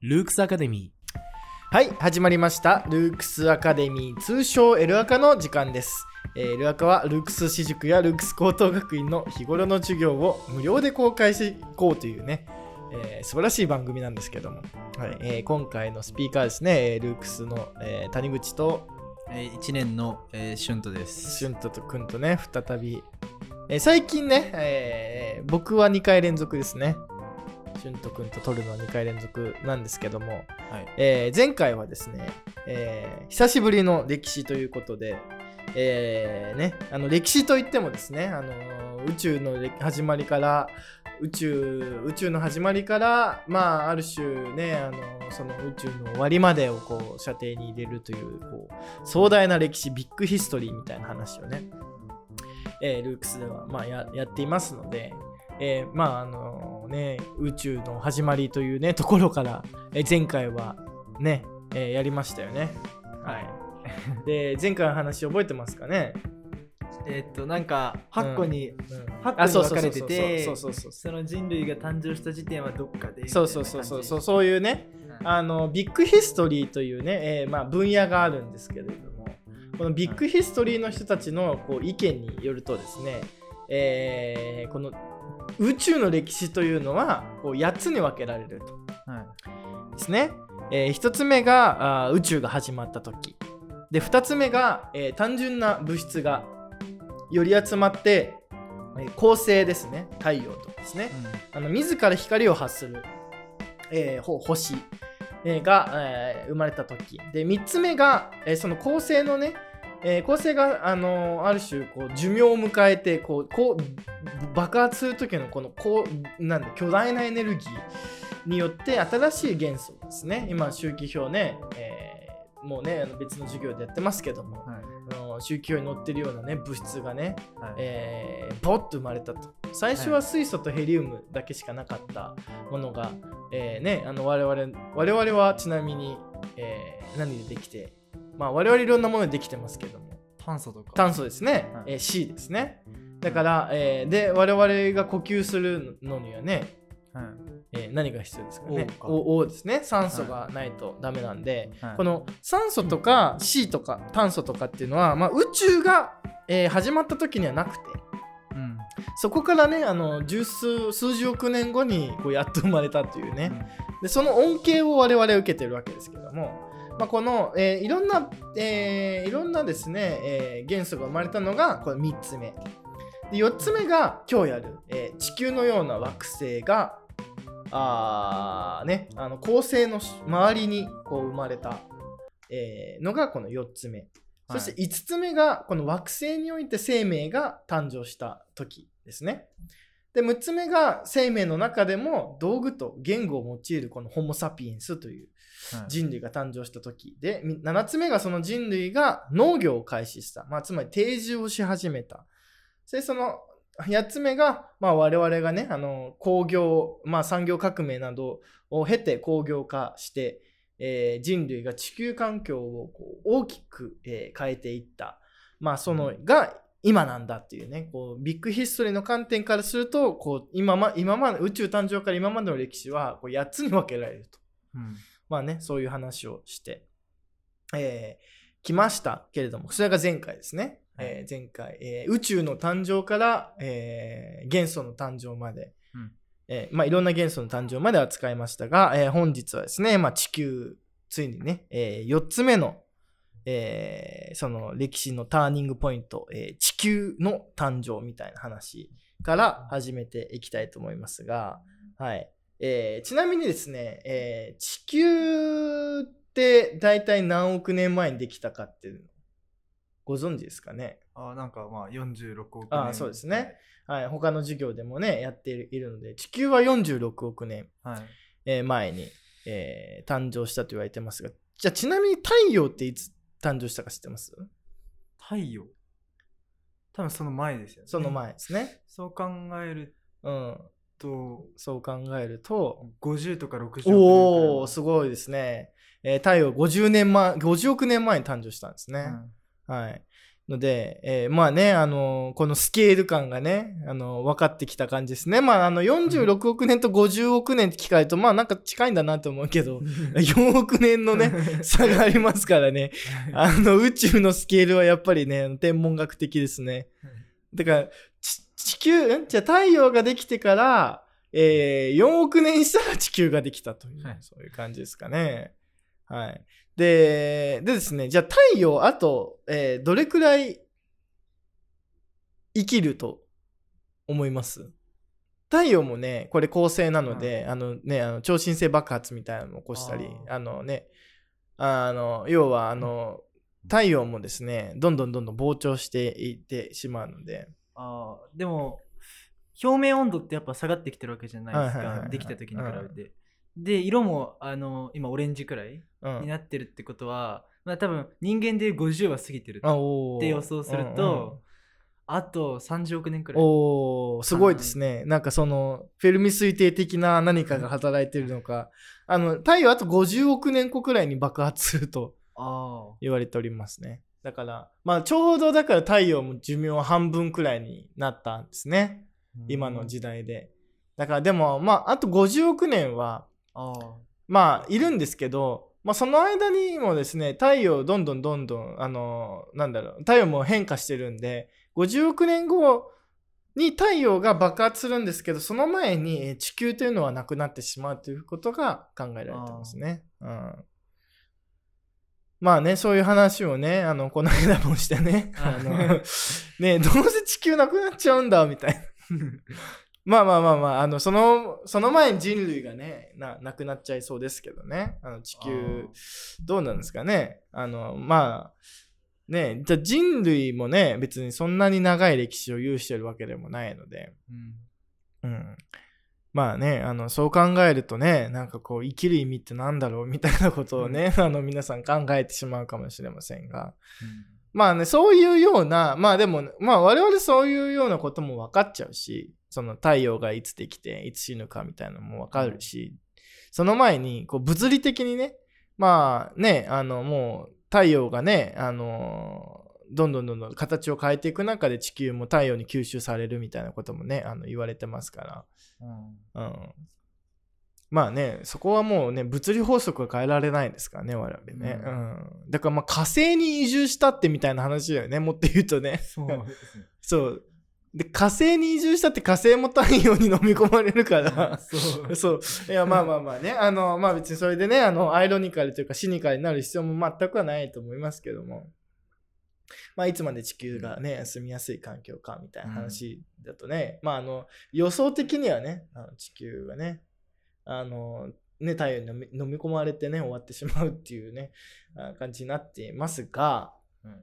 ルークスアカデミー。はい始まりました。ルークスアカデミー。通称エルアカの時間です。エルアカはルークス私塾やルークス高等学院の日頃の授業を無料で公開していこうというね、えー素晴らしい番組なんですけども、はいえー今回のスピーカーですね。ルークスの、えー谷口とえー、1年の、えー、シュントです。シュントとくんとね再び、えー最近ね、えー僕は2回連続ですねシュントくんと撮るのは2回連続なんですけども、はい。えー前回はですね、えー久しぶりの歴史ということで、えーね、あの歴史といってもですね、あのー宇宙の歴始まりから宇宙宇宙の始まりから、まあ、ある種ね、あのーその宇宙の終わりまでをこう射程に入れるというこう壮大な歴史ビッグヒストリーみたいな話をね、えールークスでは、まあ、ややっていますので、えーまああのね、宇宙の始まりというねところから、えー前回はね、えーやりましたよね。はい。で、前回の話覚えてますかね？えーっと、なんか、8個に、うん8個あに分かれてて、そうそうそうそうその人類が誕生した時点はどっかで。そうそうそうそうそうう。そういうねあのビッグヒストリーというね、えーまあ、分野があるんですけれどもこのビッグヒストリーの人たちのこう意見によるとですね、えーこの宇宙の歴史というのはこう8つに分けられるとはい。ですね。え1つ目があー宇宙が始まった時で2つ目が、えー単純な物質がより集まって、えー恒星ですね。太陽とかですね。あの自ら光を発する、えーほ星、えーが、えー生まれた時。で3つ目が、えーその恒星のね、えー恒星が、あのーある種こう寿命を迎えてこうこう爆発する時のこのこうなんだ巨大なエネルギーによって新しい元素ですね。今周期表ね、えーもうね別の授業でやってますけども、はい。あの周期表に載ってるようなね物質がねはい。えーボッと生まれたと最初は水素とヘリウムだけしかなかったものが、えーね、あの我々我々はちなみに、えー何でできて、まあ、我々いろんなものでできてますけども炭素とか。炭素ですね、はいえー C ですねだから、えーで我々が呼吸するのにはね、はい。えー何が必要ですかね。O か。O, O ですね。酸素がないとダメなんで、はい。この酸素とか C とか炭素とかっていうのは、まあ、宇宙が、えー始まった時にはなくてうん。そこからねあの十数数十億年後にこうやっと生まれたというね、でその恩恵を我々は受けてるわけですけども、まあ、この、えーいろんな、えーいろんなですね、えー元素が生まれたのがこれ3つ目。で4つ目が今日やる、えー地球のような惑星があー、ね、あの恒星の周りにこう生まれた、えーのがこの4つ目。そして5つ目がこの惑星において生命が誕生した時ですね。で6つ目が生命の中でも道具と言語を用いるこのホモ・サピエンスというはい。人類が誕生した時。でみ7つ目がその人類が農業を開始した、まあ、つまり定住をし始めた。そしてその8つ目が、まあ、我々がねあの工業、まあ、産業革命などを経て工業化して、えー人類が地球環境をこう大きく、えー変えていった、まあ、そのが今なんだっていうねこうビッグヒストリーの観点からするとこう今ま今まで宇宙誕生から今までの歴史はこう8つに分けられると。うん。まあね、そういう話をして、えー来ましたけれども、それが前回ですね。えー前回、えー宇宙の誕生から、えー元素の誕生まで、うん。えーまあ、いろんな元素の誕生まで扱いましたが、えー本日はですね、まあ、地球、ついにね、え4つ目の、えーその歴史のターニングポイント、えー地球の誕生みたいな話から始めていきたいと思いますが、はい。えーちなみにですね、えー地球って大体何億年前にできたかっていうのご存知ですかね？あ、なんかまあ46億年。あーそうですね。はい、他の授業でもね、やっているので、地球は46億年、はい。えー前に、えー誕生したと言われてますが、じゃあちなみに太陽っていつ誕生したか知ってます？太陽？多分その前ですよね。その。前ですね。そう考えるうん。と、そう考えると、50とか60億年くらいおおすごいですね。えー太陽50年前、50億年前に誕生したんですね。うんはい。ので、えーまあね、あのこのスケール感がね、あの分かってきた感じですね。まあ、あの、46億年と50億年って聞かれると、まあ、なんか近いんだなと思うけど、4億年のね、差がありますからね。あの、宇宙のスケールはやっぱりね、天文学的ですね。だから、ち地球、んじゃあ太陽ができてから、えー4億年したら地球ができたという、はいそういう感じですかね。はい。で、でですね、じゃあ太陽、あと、えーどれくらい生きると思います？太陽もね、これ恒星なので、あのね、あの超新星爆発みたいなのを起こしたり、ああのね、あの、要は、あの、太陽もですね、どんどんどんどん膨張していってしまうので、あーでも表面温度ってやっぱ下がってきてるわけじゃないですかできた時に比べて、で色もあの今オレンジくらいうん。になってるってことは、まあ多分人間で50は過ぎてるあって予想するうんうんと、あと30億年くらい。おー。すごいですね。なんかその、フェルミ推定的な何かが働いてるのか、あの、太陽あと50億年後くらいに爆発するとあ言われておりますね。だから、まあちょうどだから太陽も寿命半分くらいになったんですね。ー今の時代で。だからでも、まああと50億年は、まあいるんですけど、まあその間にもですね、太陽どんどんどんどん、あの、なんだろう、太陽も変化してるんで、50億年後に太陽が爆発するんですけど、その前にえー地球というのはなくなってしまうということが考えられてますね。うん。まあね、そういう話をね、あの、この間もしてね、あの、ね、どうせ地球なくなっちゃうんだ、みたいな。まあまあまあまあ、あの、その、その前に人類がね、な、なくなっちゃいそうですけどね。あの、地球、どうなんですかね。あの、まあ、ね、じゃあ人類もね、別にそんなに長い歴史を有してるわけでもないので、うんうん。まあね、あの、そう考えるとね、なんかこう、生きる意味ってなんだろうみたいなことをね、あの、皆さん考えてしまうかもしれませんが、まあね、そういうような、まあでも、まあ我々そういうようなことも分かっちゃうし、その太陽がいつできて、いつ死ぬかみたいなのも分かるし、その前に、こう物理的にね、まあね、あのもう太陽がね、あの、どんどんどんどん形を変えていく中で地球も太陽に吸収されるみたいなこともね、あの言われてますから、うんうん。まあね、そこはもうね、物理法則は変えられないですからね、我々ね。う。うんだからまあ火星に移住したってみたいな話だよね、もっと言うとね。そうですね そう。で、火星に移住したって火星も太陽に飲み込まれるから。そうそう。いや、まあまあまあね。あの、まあ別にそれでね、あの、アイロニカルというかシニカルになる必要も全くはないと思いますけども。まあ、いつまで地球がね、住みやすい環境かみたいな話だとね、まあ、あの、予想的にはね、あの地球がね、あの、ね、太陽に飲み飲み込まれてね、終わってしまうっていうね、あ感じになっていますが、うん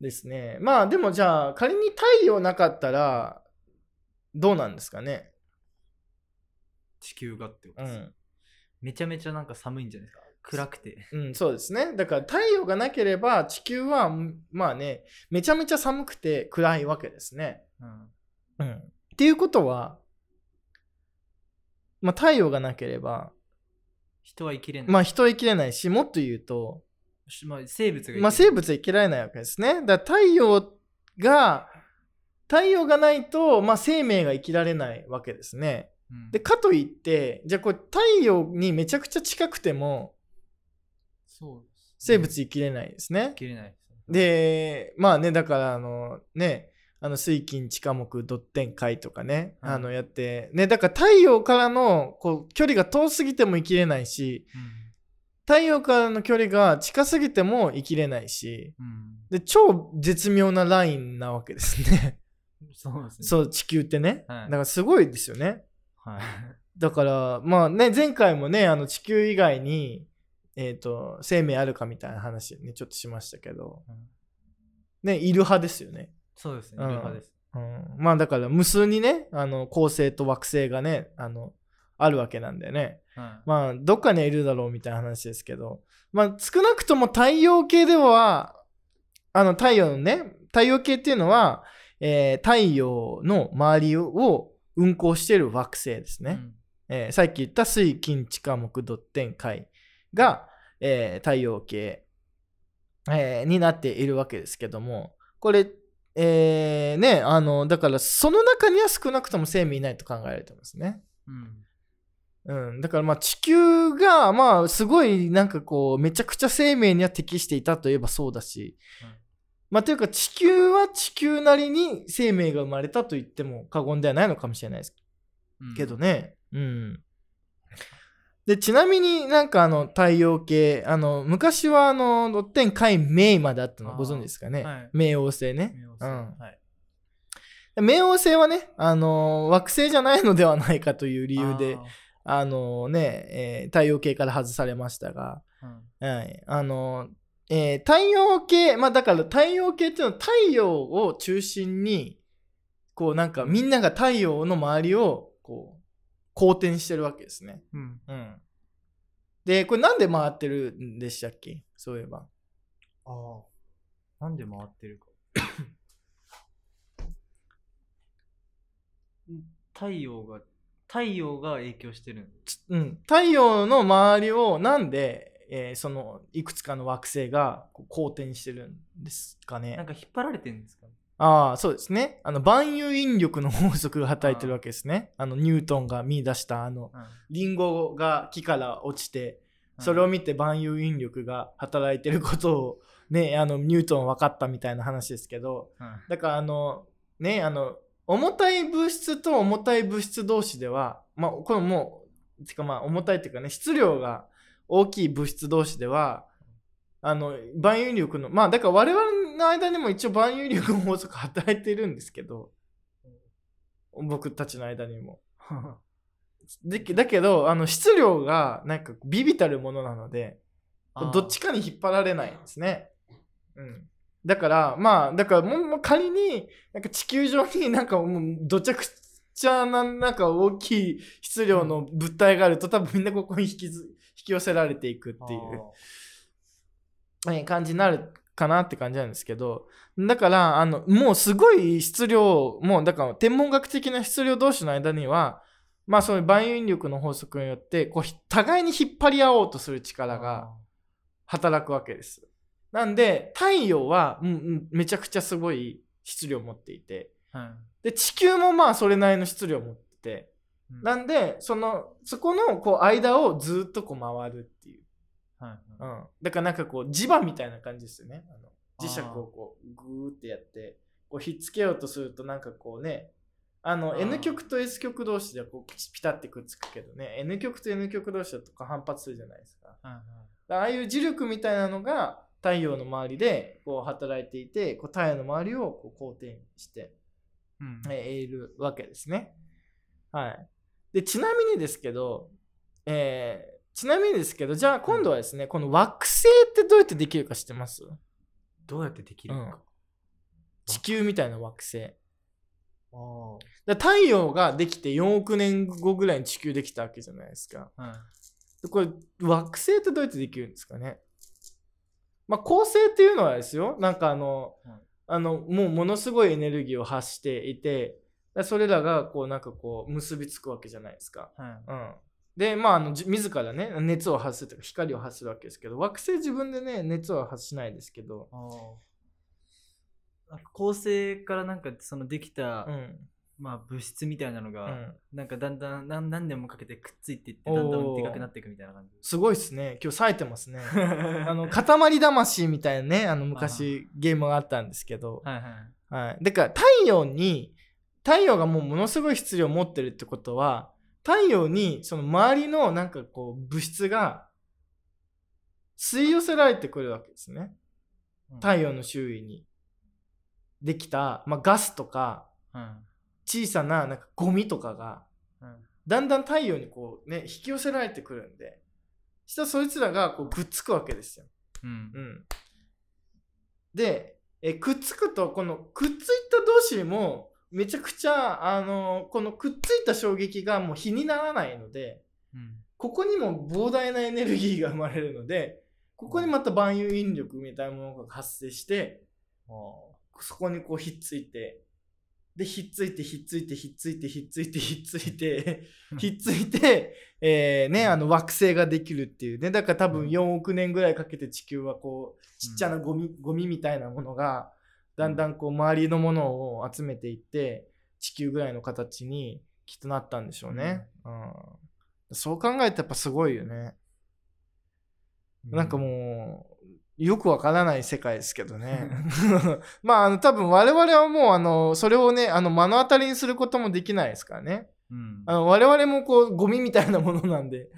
ですね。まあ、でもじゃあ、仮に太陽なかったら、どうなんですかね？地球がってことです、うん。めちゃめちゃなんか寒いんじゃないですか？暗くてうん、そうですね。だから太陽がなければ地球は、んまあね、めちゃめちゃ寒くて暗いわけですね。うんうん。っていうことは、まあ太陽がなければ、人は生きれない、まあ人は生きれないし、もっと言うと、しまあ、生物が生きれないまあ生物は生きられないわけですね。だから太陽が、太陽がないと、まあ生命が生きられないわけですね。うんで、かといって、じゃあこれ太陽にめちゃくちゃ近くても、そうです生物生きれないですね生。きれないですで、まあね、だから、あの、ね、あの、水金地下木ドッテン海とかね、うんあの、やって、ね、だから太陽からの、こう、距離が遠すぎても生きれないし、太陽からの距離が近すぎても生きれないし、うんうんで、超絶妙なラインなわけですね。そうですねそう、地球ってね。はいだからすごいですよね。はいだから、まあね、前回もね、あの、地球以外に、えっ、と、生命あるかみたいな話ね、ちょっとしましたけど、うんね、いる派ですよね。そうですね、です。うん、まあだから無数にねあの恒星と惑星がねあのあるわけなんでね。はい。まあどっかにはいるだろうみたいな話ですけど。まあ少なくとも太陽系ではあの太陽のね太陽系っていうのは、えー太陽の周りを運行している惑星ですね、えーさっき言った水金地下木土天海が、えー太陽系、えーになっているわけですけどもこれ、えー、ね、あの、だからその中には少なくとも生命いないと考えられてますね。うん。うん、だからまあ地球がまあすごいなんかこうめちゃくちゃ生命には適していたといえばそうだし、うんまあというか地球は地球なりに生命が生まれたと言っても過言ではないのかもしれないですうんけど。ね。うん。で、ちなみになんかあの太陽系、あの昔はあのロッテン海冥まであったのご存知ですかね？はい冥王星ね。冥王星うんはい。冥王星はね、あの惑星じゃないのではないかという理由で、あのね、えー太陽系から外されましたが。うんはい、あの、えー太陽系、まあだから太陽系っていうのは太陽を中心に、こうなんかみんなが太陽の周りをこう、公転してるわけですね。うん。うん。で、これなんで回ってるんでしたっけ？そういえば。ああ。なんで回ってるか。太陽が、太陽が影響してるんうん。太陽の周りをなんで、えーそのいくつかの惑星がこう公転してるんですかね。なんか引っ張られてるんですかああ、そうですね。あの、万有引力の法則が働いてるわけですね。あの、ニュートンが見出した、あの、うんリンゴが木から落ちて、それを見て万有引力が働いてることを、ね、あの、ニュートンは分かったみたいな話ですけど、うんだから、あの、ね、あの、重たい物質と重たい物質同士では、まあ、これもう、てかまあ、重たいっていうかね、質量が大きい物質同士では、あの、万有引力の、まあ、だから我々の間にも一応万有引力の法則働いてるんですけど、僕たちの間にも。でだけど、あの、質量がなんかビビたるものなので、どっちかに引っ張られないんですね。うん。だから、まあ、だからもうもう仮に、なんか地球上になんかもうどちゃくちゃな、なんか大きい質量の物体があると、多分みんなここに引きず引き寄せられていくっていう。えー感じになるかなって感じなんですけど、だから、あの、もうすごい質量、もうだから天文学的な質量同士の間には、まあそういう万有引力の法則によって、こう、ひ互いに引っ張り合おうとする力が働くわけです。なんで、太陽は、うんうん、めちゃくちゃすごい質量を持っていて、はいで、地球もまあそれなりの質量を持ってて、うんなんで、その、そこのこう間をずっとこう回るっていう。はいうん。だからなんかこう磁場みたいな感じですよね。あの磁石をこうグーってやって、こうひっつけようとするとなんかこうね、あの N 極と S 極同士ではこうピタってくっつくけどね、N 極と N 極同士だとこう反発するじゃないですか。はいはいらああいう磁力みたいなのが太陽の周りでこう働いていて、こう太陽の周りをこう公転して、うんえーいるわけですね。はい。で、ちなみにですけど、えーちなみにですけど、じゃあ今度はですね、この惑星ってどうやってできるか知ってます？どうやってできるのか。地球みたいな惑星。あら太陽ができて4億年後ぐらいに地球できたわけじゃないですか。あ。はい。でこれ、惑星ってどうやってできるんですかね？まあ、恒星っていうのはですよ、なんかあの、はいあの、もうものすごいエネルギーを発していて、でそれらがこうなんかこう結びつくわけじゃないですか。はい。うん。で、まあ、あの、じ自らね、熱を発するというか光を発するわけですけど、惑星自分でね、熱は発しないですけど、ああ。なんか構成からなんかそのできた、うん。まあ物質みたいなのが、うんなんかだんだん何何年もかけてくっついていってだんだんでかくなっていくみたいな感じ。すごいっすね。今日冴えてますね。あ あの、塊魂みたいなね、あの、昔ゲームがあったんですけど、はいはい。はい。だから、太陽に、太陽がもうものすごい質量を持ってるってことは、太陽に、その周りのなんかこう、物質が、吸い寄せられてくるわけですね。太陽の周囲に。できた、まあ、ガスとか、うん。小さななんかゴミとかが、うん。だんだん太陽にこうね、引き寄せられてくるんで、そしたらそいつらがこうくっつくわけですよ。うんうん。で、えくっつくと、このくっついた同士も、めちゃくちゃ、あのこのくっついた衝撃がもう比にならないので、うん。ここにも膨大なエネルギーが生まれるので、ここにまた万有引力みたいなものが発生して、そこにこうひっついて、で、ひっついて、ひっついて、ひっついて、ひっついて、ひっついて、ひっついて、えーね、あの惑星ができるっていうね。だから多分4億年ぐらいかけて地球はこう、ちっちゃなゴミ、ゴミみたいなものが、だんだんこう周りのものを集めていって地球ぐらいの形にきっとなったんでしょうね、うん。そう考えてやっぱすごいよね、なんかもうよくわからない世界ですけどね。まああの多分我々はもうあのそれをねあの目の当たりにすることもできないですからね。うん。あの我々もこうゴミみたいなものなんで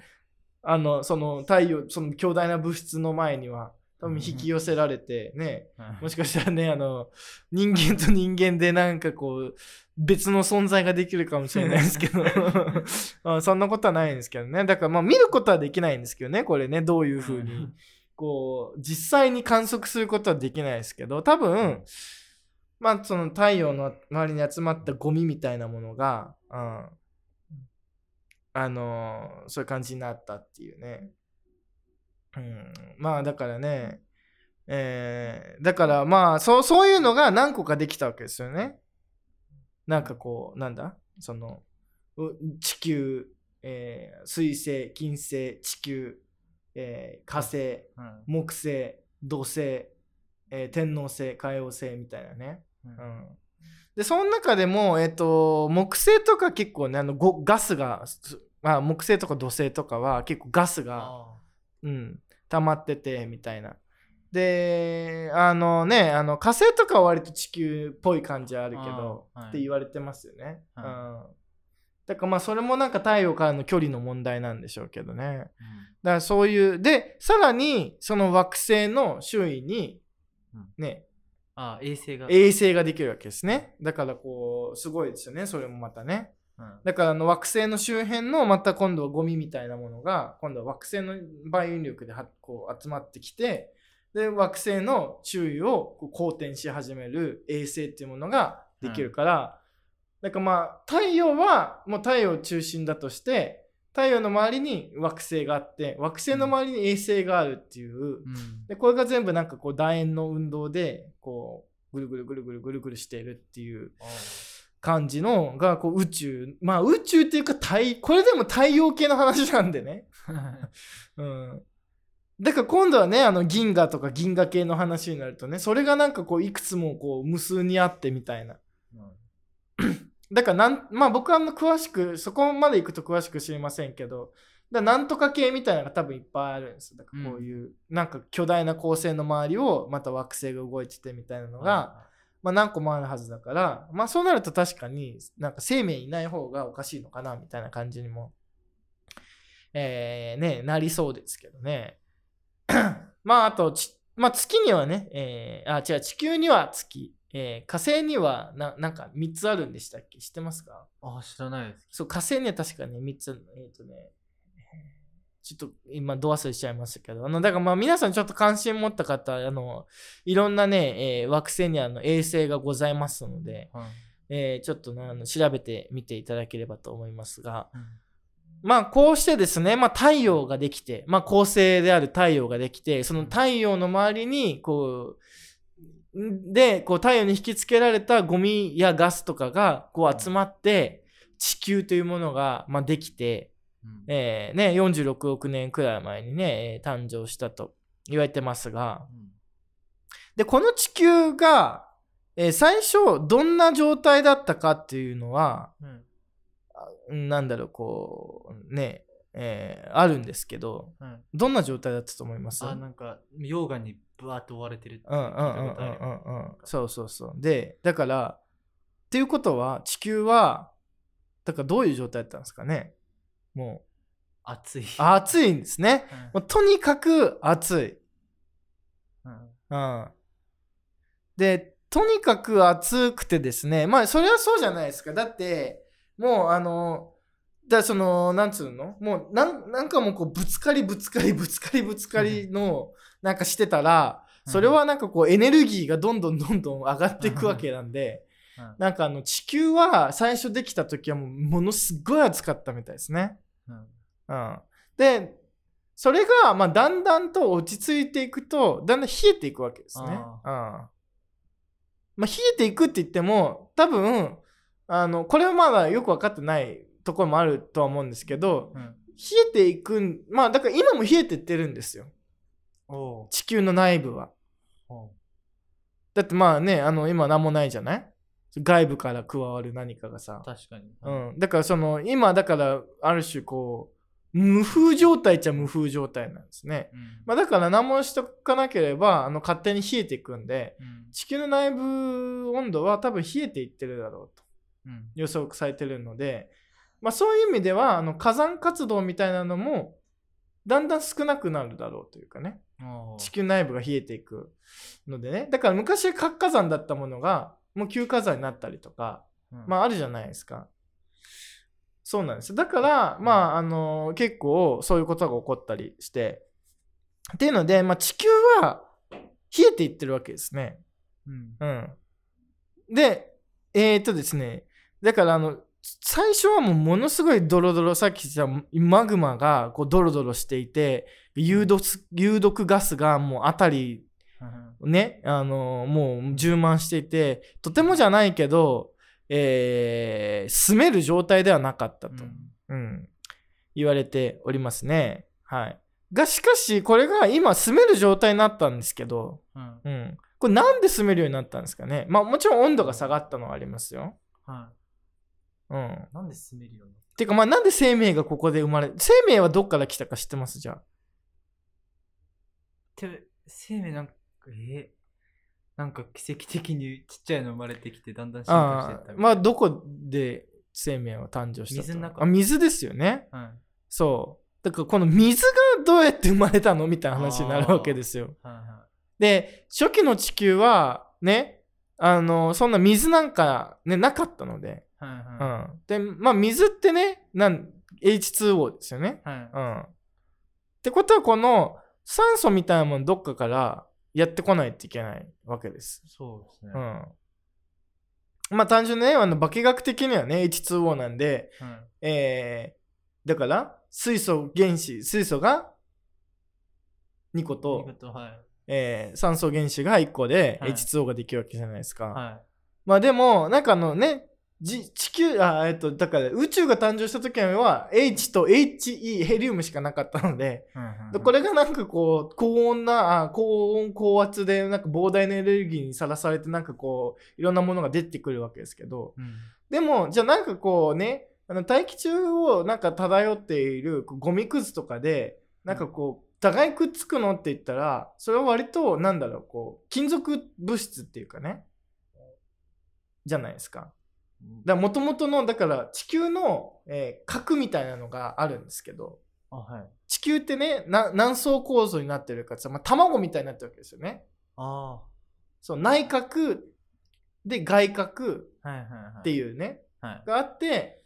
あのその太陽その強大な物質の前には多分引き寄せられてね、もしかしたらねあの人間と人間でなんかこう別の存在ができるかもしれないですけど。あそんなことはないんですけどね。だからまあ見ることはできないんですけどねこれね。どういうふうに。こう実際に観測することはできないですけど。多分まあその太陽の周りに集まったゴミみたいなものが、うん、あのそういう感じになったっていうね。うん、まあだからね、えーだからまあそうそういうのが何個かできたわけですよね。なんかこうなんだ？そのう地球、えー水星金星地球、えー火星うん。木星土星、えー天王星海王星みたいなね。うん。うん、でその中でも、えっと木星とか結構ねあのごガスが、すまあ、木星とか土星とかは結構ガスが、あうん、溜まっててみたいな。であのねあの火星とかは割と地球っぽい感じはあるけど、はいって言われてますよね。はうん、だからまあそれもなんか太陽からの距離の問題なんでしょうけどね。だからそういうでさらにその惑星の周囲にうんね、あ衛星が衛星ができるわけですね。だからこう、すごいですよね、それもまたね。うん。だからあの惑星の周辺のまた今度はゴミみたいなものが、今度は惑星の万有力ではこう集まってきて、で、惑星の周囲をこう公転し始める衛星っていうものができるから、だからまあ、太陽はもう太陽中心だとして、太陽の周りに惑星があって、惑星の周りに衛星があるっていう、うん。でこれが全部なんかこう楕円の運動でこうぐるぐるぐるぐるぐるぐるしているっていう感じのがこう宇宙まあ宇宙っていうか太これでも太陽系の話なんでね、うん、だから今度はねあの銀河とか銀河系の話になるとねそれがなんかこういくつもこう無数にあってみたいな。だからなんまあ僕はあんま詳しくそこまで行くと詳しく知りませんけどだからなんとか系みたいなのが多分いっぱいあるんです。だからこういう、なんか巨大な恒星の周りをまた惑星が動いててみたいなのが、まあ、何個もあるはずだから、まあ、そうなると確かになんか生命いない方がおかしいのかなみたいな感じにも、えーね、なりそうですけどね。まああとち、まあ、月にはね、えーあ違う地球には月、えー火星にはななんか3つあるんでしたっけ？知ってますか？あ知らないです。そう火星には確かね3つ。えっ、とねちょっと今ど忘れしちゃいましたけど。あのだからまあ皆さんちょっと関心持った方あのいろんなね、えー惑星にはあの衛星がございますので、はい。えーちょっとねあの調べてみていただければと思いますが。うん。まあこうしてですね、まあ、太陽ができて、まあ、恒星である太陽ができてその太陽の周りにこうんでこう太陽に引きつけられたゴミやガスとかがこう集まって地球というものが、まあ、できて、うんえーね、46億年くらい前にね、えー誕生したと言われてますが。うん。でこの地球が、えー最初どんな状態だったかっていうのはうん。なんだろうこうね、えーあるんですけどうん。どんな状態だったと思います？あなんか溶岩にブワーッと覆われてるうんうんうんうんうんうん。そうそうそう。でだからっていうことは地球はだからどういう状態だったんですかね？も暑い。う暑いんですね。もうとにかく暑い。うん。うん。でとにかく暑くてですねまあそれはそうじゃないですか。だってもうあのだそのなんつうの？もうなんなんかもうこうぶつかりぶつかりぶつかりぶつかりのなんかしてたらそれはなんかこうエネルギーがどんどんどんどん上がっていくわけなんでうん。なんかあの地球は最初できた時はもうものすごい暑かったみたいですね。うん。うん、でそれがまあだんだんと落ち着いていくとだんだん冷えていくわけですね。うん。あまあ、冷えていくって言っても多分あのこれはまだよく分かってないところもあるとは思うんですけどうん。冷えていくんまあだから今も冷えてってるんですよ。地球の内部は。だってまあねあの今何もないじゃない？外部から加わる何かがさ、確かに。うん、だからその今だからある種こう無風状態っちゃ無風状態なんですね、うん。まあ、だから何もしとかなければあの勝手に冷えていくんでうん。地球の内部温度は多分冷えていってるだろうと。うん。予測されてるので、まあ、そういう意味ではあの火山活動みたいなのもだんだん少なくなるだろうというかね。地球内部が冷えていくのでね。だから昔は活火山だったものがもう休火山になったりとかうん。まああるじゃないですか。そうなんです。だからまああの結構そういうことが起こったりして。っていうので、まあ、地球は冷えていってるわけですね。うん。うん。で、えー、っとですね、だからあの、最初はもうものすごいドロドロ、さっき言ったマグマがこうドロドロしていて、有毒有毒ガスがもう辺りうんね、あのもう充満していて、とてもじゃないけど、えー住める状態ではなかったと、うん言われておりますね。はい。が、しかし、これが今住める状態になったんですけど、うんうん。これなんで住めるようになったんですかねまあもちろん温度が下がったのはありますよ。はうん。いなんで住めるようになった？てかまあなんで生命がここで生まれ、生命はどっから来たか知ってます？じゃあ。て生命なんか、えーなんか奇跡的にちっちゃいの生まれてきてだんだん進化してったまあどこで生命は誕生したと水の中あ水ですよね。はいそう。だからこの水がどうやって生まれたのみたいな話になるわけですよ。はいはで、初期の地球はね、あの、そんな水なんかね、なかったので。いはいうんは。で、まあ水ってね、なん H2O ですよね。いはいうん。ってことはこの酸素みたいなものどっかからやってこないといけないわけです。そうですねうん。まあ単純にね、あの化学的にはね、H2O なんで、はいえー、だから水素原子、水素が2個と見、事はいえー酸素原子が1個ではい H2O ができるわけじゃないですか。はまあでも、なんかあのね、じ地球、あ、えっと、だから宇宙が誕生した時は H と HE、ヘリウムしかなかったので、いはいでこれがなんかこう、高温な、あ高温、高圧で、なんか膨大なエネルギーにさらされて、なんかこう、いろんなものが出てくるわけですけど、うん。でも、じゃあなんかこうね、あの大気中をなんか漂っているゴミくずとかで、なんかこう、互いくっつくのって言ったら、それは割と、なんだろう、こう、金属物質っていうかね、じゃないですか。だもともとの、だから地球の、えー核みたいなのがあるんですけど、あはい。地球ってね、な何層構造になってるかってまあ、卵みたいになってるわけですよね。あそう、内核で外核あはいはいはい。っていうね、はい。があって、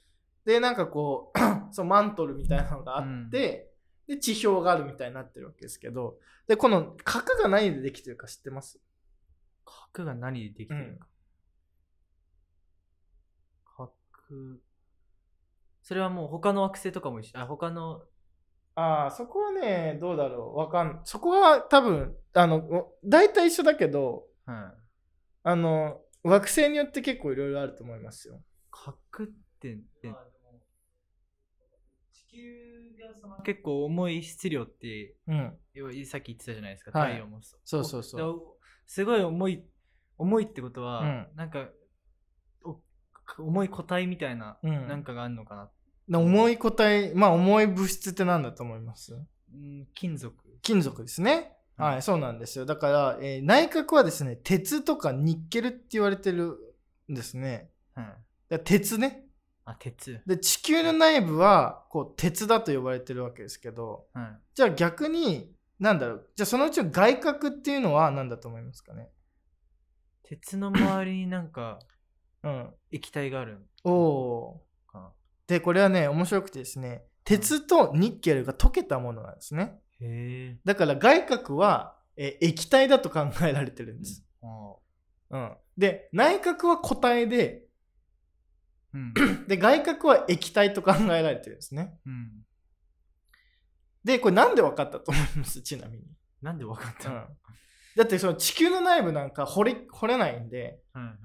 で、なんかこう、そうマントルみたいなのがあって、で、地表があるみたいになってるわけですけど、で、この核が何でできてるか知ってます？核が何でできてるか、核それはもう他の惑星とかも一緒。あ他の。ああ、そこはね、どうだろう。わかんそこは多分、あの、お大体一緒だけど、はい。あの、惑星によって結構いろいろあると思いますよ。核ってって地球がその結構重い質量ってうん。さっき言ってたじゃないですか、はい。太陽もそう。そうそうおすごい重い重いってことは、うん。なんかお重い個体みたいな、うんなんかがあるのかな、で重い個体、まあ重い物質って何だと思います？うん、金属金属ですね。うんはい、そうなんですよ。だから、えー内核はですね、鉄とかニッケルって言われてるんですね。はいだから鉄ね。あ鉄で、地球の内部は、こう、鉄だと呼ばれてるわけですけど、はいじゃあ逆に、なんだろう。じゃあそのうちの外核っていうのは何だと思いますかね？鉄の周りになんかうん。液体があるおお。で、これはね、面白くてですね、鉄とニッケルが溶けたものなんですね。へえだから外核は、えー液体だと考えられてるんです。あうん。で、内核は固体で、うん で、外核は液体と考えられてるんですね。うんで、これなんで分かったと思います？ちなみに。なんでわかったの、うん。だってその地球の内部なんか掘れ掘れないんで、はいはい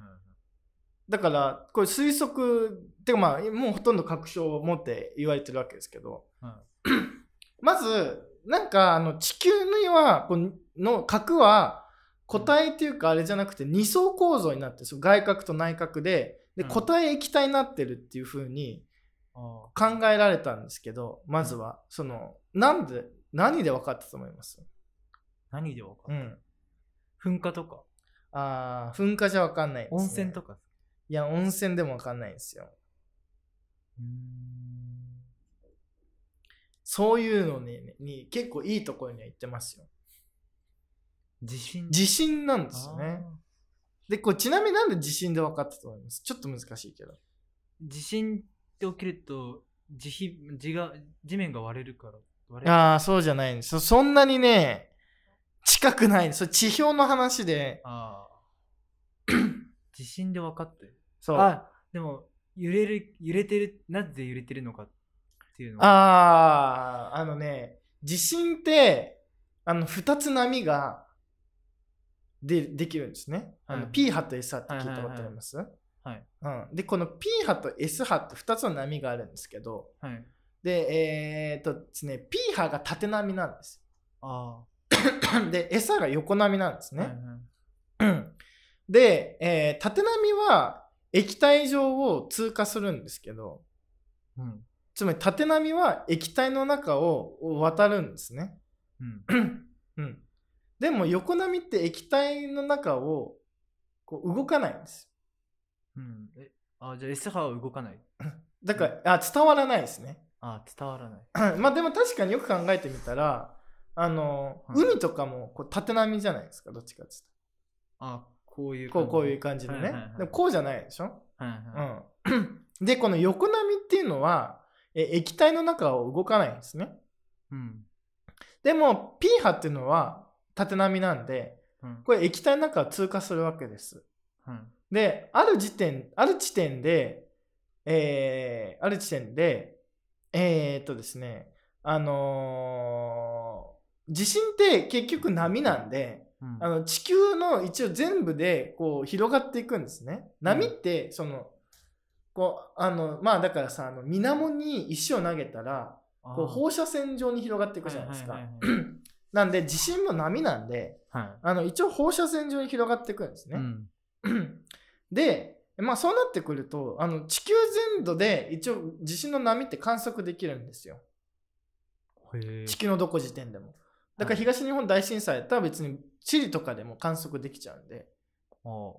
だから、これ推測、てかまあ、もうほとんど確証を持って言われてるわけですけど、はい まず、なんかあの地球には、の核は固体っていうかあれじゃなくて二層構造になってるそう外核と内核で。でうん。固体液体になってるっていう風にあ考えられたんですけどまずは。そのなんで何で分かったと思います？何でわかる、うん。噴火とか？あー噴火じゃ分かんないね、温泉とか？いや温泉でも分かんないんですよ。うーん。そういうのにに結構いいところには行ってますよ。地震？地震なんですよね。でこれちなみになんで地震で分かったと思います？ちょっと難しいけど。地震って起きると地ひ地が地面が割れるから割れる。ああそうじゃないんです。そそんなにね近くない。それ地表の話でああ地震で分かってる。そう。あでも揺れる揺れてるなぜ揺れてるのかっていうのは。ああ、あのね、地震って、あの、二つ波がでできるんですね。あのはい。P 波と S 波って聞いたことあります、はいうん、で、この P 波と S 波って二つの波があるんですけど、はい。で、えーっとですね、P 波が縦波なんです。あ で、S 波が横波なんですあ、ね。はいはい。う んで、えー縦波は液体上を通過するんですけど、うん。つまり縦波は液体の中を渡るんですね。うん。うん、でも横波って液体の中をこう動かないんです。うん。えあじゃあ S 波は動かない。だから、あ伝わらないですね。あ伝わらない。まあでも確かによく考えてみたら、あの、はい海とかもこう縦波じゃないですか、どっちかってあこういう。こうこういう感じでね。はいはいはいでもこうじゃないでしょ、はいはうん、で、この横波っていうのは、え液体の中を動かないんですね。いうんでも P 波っていうのは縦波なんで、うんこれ液体の中を通過するわけです。うんで、ある時点、ある地点で、えーある地点で、えーっとですね、あのー地震って結局波なんで、うんあの地球の一応全部でこう広がっていくんですね。波って、その、こう、あの、まあだからさ、あの、水面に石を投げたら、こう放射線状に広がっていくじゃないですか。なんで、地震も波なんで、はいあの、一応放射線状に広がっていくんですね。うん で、まあそうなってくると、あの地球全土で一応地震の波って観測できるんですよ。地球のどこ時点でも。だからはい東日本大震災だったら別にチリとかでも観測できちゃうんで。あ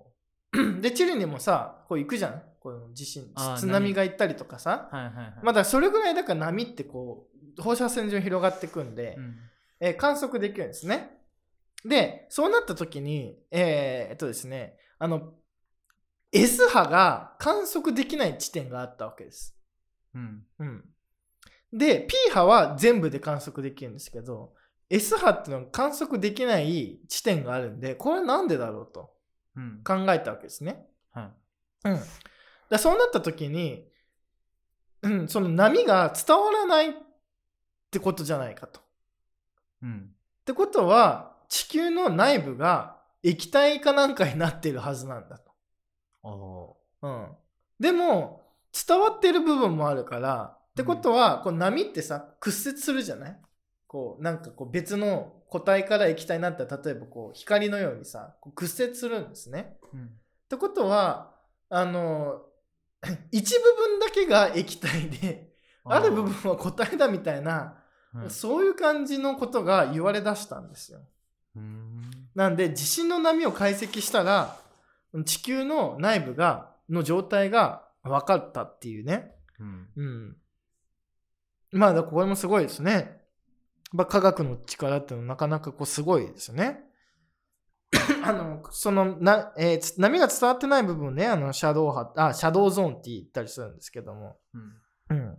で、チリにもさ、こう行くじゃん？この地震、津波が行ったりとかさ。はいはいはいまあだそれぐらいだから波ってこう、放射線状に広がっていくんで、うんえー観測できるんですね。で、そうなった時に、えーえっとですね、あの、S 波が観測できない地点があったわけです。うんうん。で、P 波は全部で観測できるんですけど、S 波っていうのは観測できない地点があるんで、これなんでだろうとうん考えたわけですね。はいうん。だそうなった時に、うん、その波が伝わらないってことじゃないかと。うんってことは地球の内部が液体かなんかになっているはずなんだと。うん、でも伝わってる部分もあるからってことは、こう波ってさ屈折するじゃない？こうなんかこう別の固体から液体になったら例えばこう光のようにさこう屈折するんですね。うんってことはあの 一部分だけが液体である部分は固体だみたいな、うんそういう感じのことが言われだしたんですよ。うんなんで地震の波を解析したら地球の内部がの状態が分かったっていうね。うんうん。まあこれもすごいですね。まあ科学の力っていうのはなかなかこうすごいですよね。あのそのな、えーつ波が伝わってない部分をねあのシャドウ波あシャドウゾーンって言ったりするんですけども、うん。うん、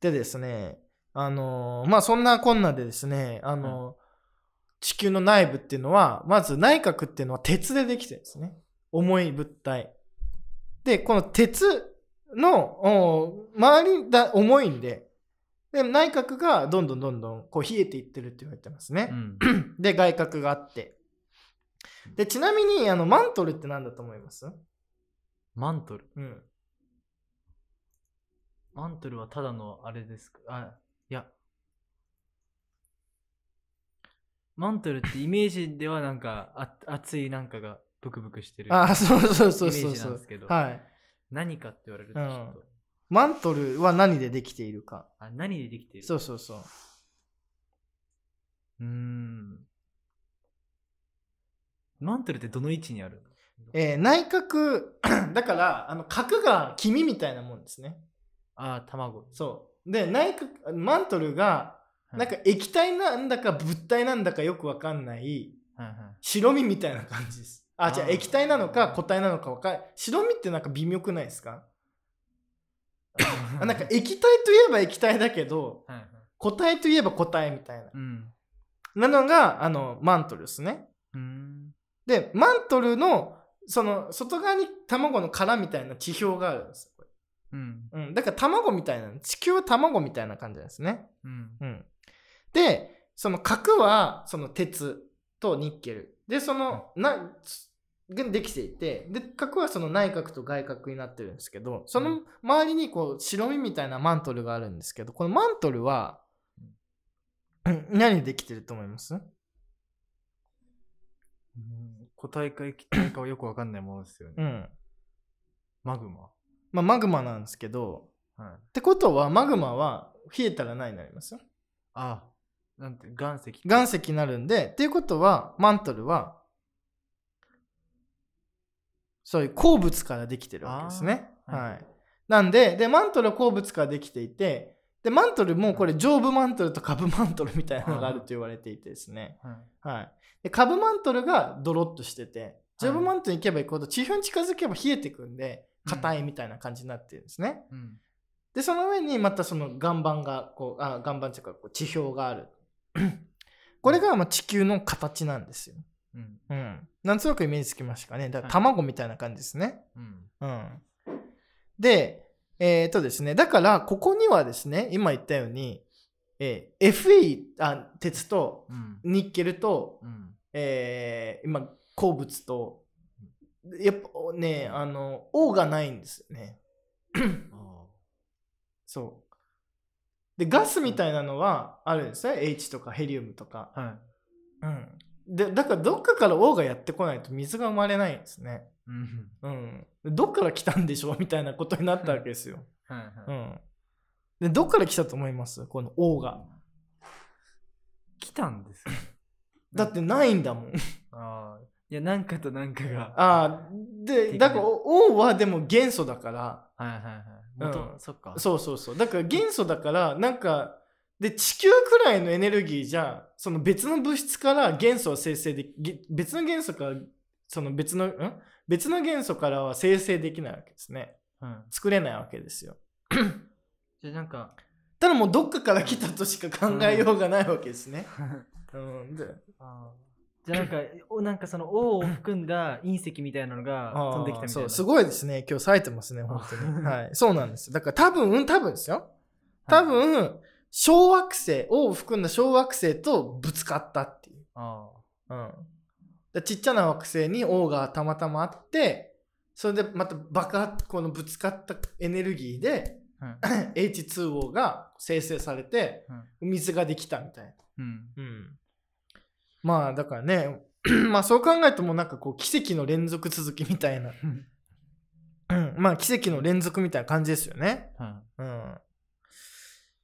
でですねあのーまあそんなこんなでですねあのー地球の内部っていうのはまず内核っていうのは鉄でできてるんですね。重い物体。でこの鉄のお周りが重いんでで内核がどんどんどんどんこう冷えていってるって言われてますね、うん。で外核があって。でちなみにあのマントルって何だと思います？マントル？うん。マントルはただのあれですか？あいや。マントルってイメージではなんかあ熱いなんかがブクブクしてるあ、そうそうそうそうそう。はい。何かって言われるとちょっと、マントルは何でできているか。あ何でできてる？そうそうそう。うーんマントルってどの位置にある？のえー内角、だから、あの角が黄身みたいなもんですね。ああ卵そう。で、内角、マントルが、なんか液体なんだか物体なんだかよくわかんないはいはい白身みたいな感じです。あ、じゃあ液体なのか固体なのかわかん白身ってなんか微妙くないですか？あなんか 液体といえば液体だけど、はいはい固体といえば固体みたいな。うんなのが、あの、マントルですね。うーんで、マントルの、その、外側に卵の殻みたいな地表があるんですよ。こうんれうん。だから卵みたいな、地球は卵みたいな感じなんですね。うんうん。で、その核は、その鉄とニッケル。で、その、な、ができていて、で、核はその内角と外角になってるんですけど、その周りにこう、白身みたいなマントルがあるんですけど、このマントルは、うん何でできてると思います？うん固体か液体かはよくわかんないものですよね、うん。マグマ。まあ、マグマなんですけど、はい。ってことは、マグマは冷えたら何になりますあなんて岩石。岩石になるんで、っていうことは、マントルは、そういう鉱物からできてるわけですね。はいはい。なんで、で、マントルは鉱物からできていて、で、マントルもこれ上部マントルと下部マントルみたいなのがあると言われていてですね。はいはい。で、下部マントルがドロッとしてて、上部マントルに行けば行くほど地表に近づけば冷えてくんで、硬いみたいな感じになってるんですね。うんで、その上にまたその岩盤が、こう、あ、岩盤っていうかこう地表がある。これがまあ地球の形なんですよ。うんうん。なんとなくイメージつきましたかね。だから卵みたいな感じですね。うんうん。で、えっ、とですね、だからここにはですね、今言ったように、えー FE あ、鉄とうんニッケルと、うんえー今、鉱物と、やっぱね、あの、O がないんですよね。あそう。で、ガスみたいなのはあるんですね。H とかヘリウムとか。ーはいうん。で、だからどっかから O がやってこないと水が生まれないんですね。うんうん。でどっから来たんでしょうみたいなことになったわけですよ。はいはいうん。で、どっから来たと思います？この O が。来たんですよ だってないんだもん。ああいやなんかとなんかがああ、で、だから O はでも元素だから、はいはいはい元、うんそっかそうそうそう。だから元素だから、なんか、で、地球くらいのエネルギーじゃ、その別の物質から元素は生成でき、別の元素から、その別の、ん？別の元素からは生成できないわけですね。うん作れないわけですよ。じゃあなんかただもうどっかから来たとしか考えようがないわけですね。うん、であーじゃあなんかおなんかその王を含んだ隕石みたいなのが飛んできたみたいなそう、すごいですね。今日冴えてますね、本当に。はい。そうなんです。だから多分、多分ですよ。多分、小惑星、王を含んだ小惑星とぶつかったっていう。あうん。でちっちゃな惑星に王がたまたまあって、それでまた爆発、このぶつかったエネルギーで、あはい H2O が生成されて、うん水ができたみたいな。うんうん。まあ、だからね、まあそう考えるともうなんかこう奇跡の連続続きみたいな。うん。まあ奇跡の連続みたいな感じですよね。はうん。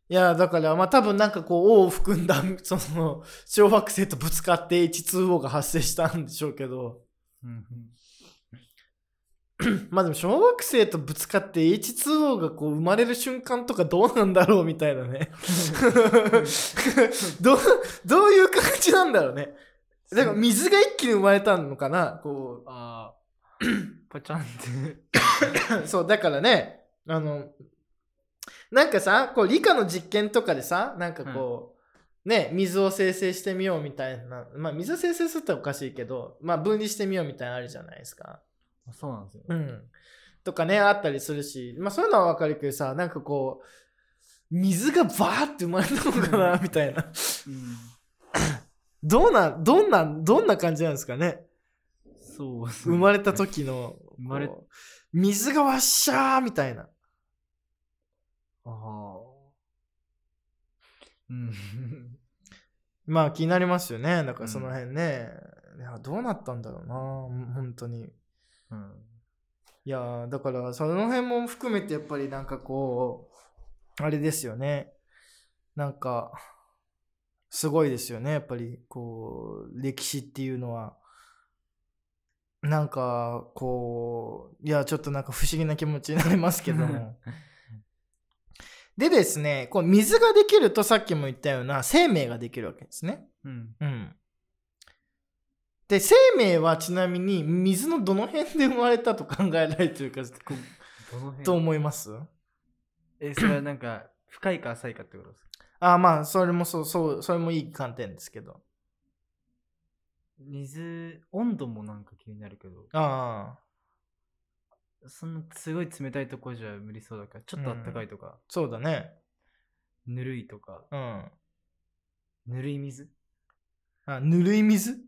いや、だからまあ多分なんかこう、王を含んだ、その、小惑星とぶつかって H2O が発生したんでしょうけど、まあでも小惑星とぶつかって H2O がこう生まれる瞬間とかどうなんだろうみたいなね。どう、どういう感じなんだろうね。だから水が一気に生まれたのかなこあー。パチャンって。う。そう、だからね、あの、なんかさ、こう理科の実験とかでさ、なんかこう、ね、水を生成してみようみたいな、まあ水を生成するっておかしいけど、まあ分離してみようみたいなのあるじゃないですか。そうなんですようん。とかね、あったりするし、まあそういうのはわかるけどさ、なんかこう、水がバーって生まれたのかな、みたいな。うんどうなん、どんな、どんな感じなんですかね？そう生まれた時の、生まれ水がわっしゃーみたいな。ああうん まあ気になりますよね。だからその辺ね。いやどうなったんだろうな、本当に。うん。いやーだからその辺も含めてやっぱりなんかこう、あれですよね。なんか、すごいですよね。やっぱりこう、歴史っていうのは。なんかこう、いや、ちょっとなんか不思議な気持ちになりますけども。でですね、こう水ができるとさっきも言ったような生命ができるわけですね。うん。うん。で、生命はちなみに水のどの辺で生まれたと考えられてるかこどの辺？と思います？え、それはなんか、深いか浅いかってことですか？あまあ、それもそう、そう、それもいい観点ですけど。水、温度もなんか気になるけど、ああ、そんなすごい冷たいとこじゃ無理そうだから、ちょっとあったかいとか、そうだね。ぬるいとか、うん。ぬるい水？あ、ぬるい水？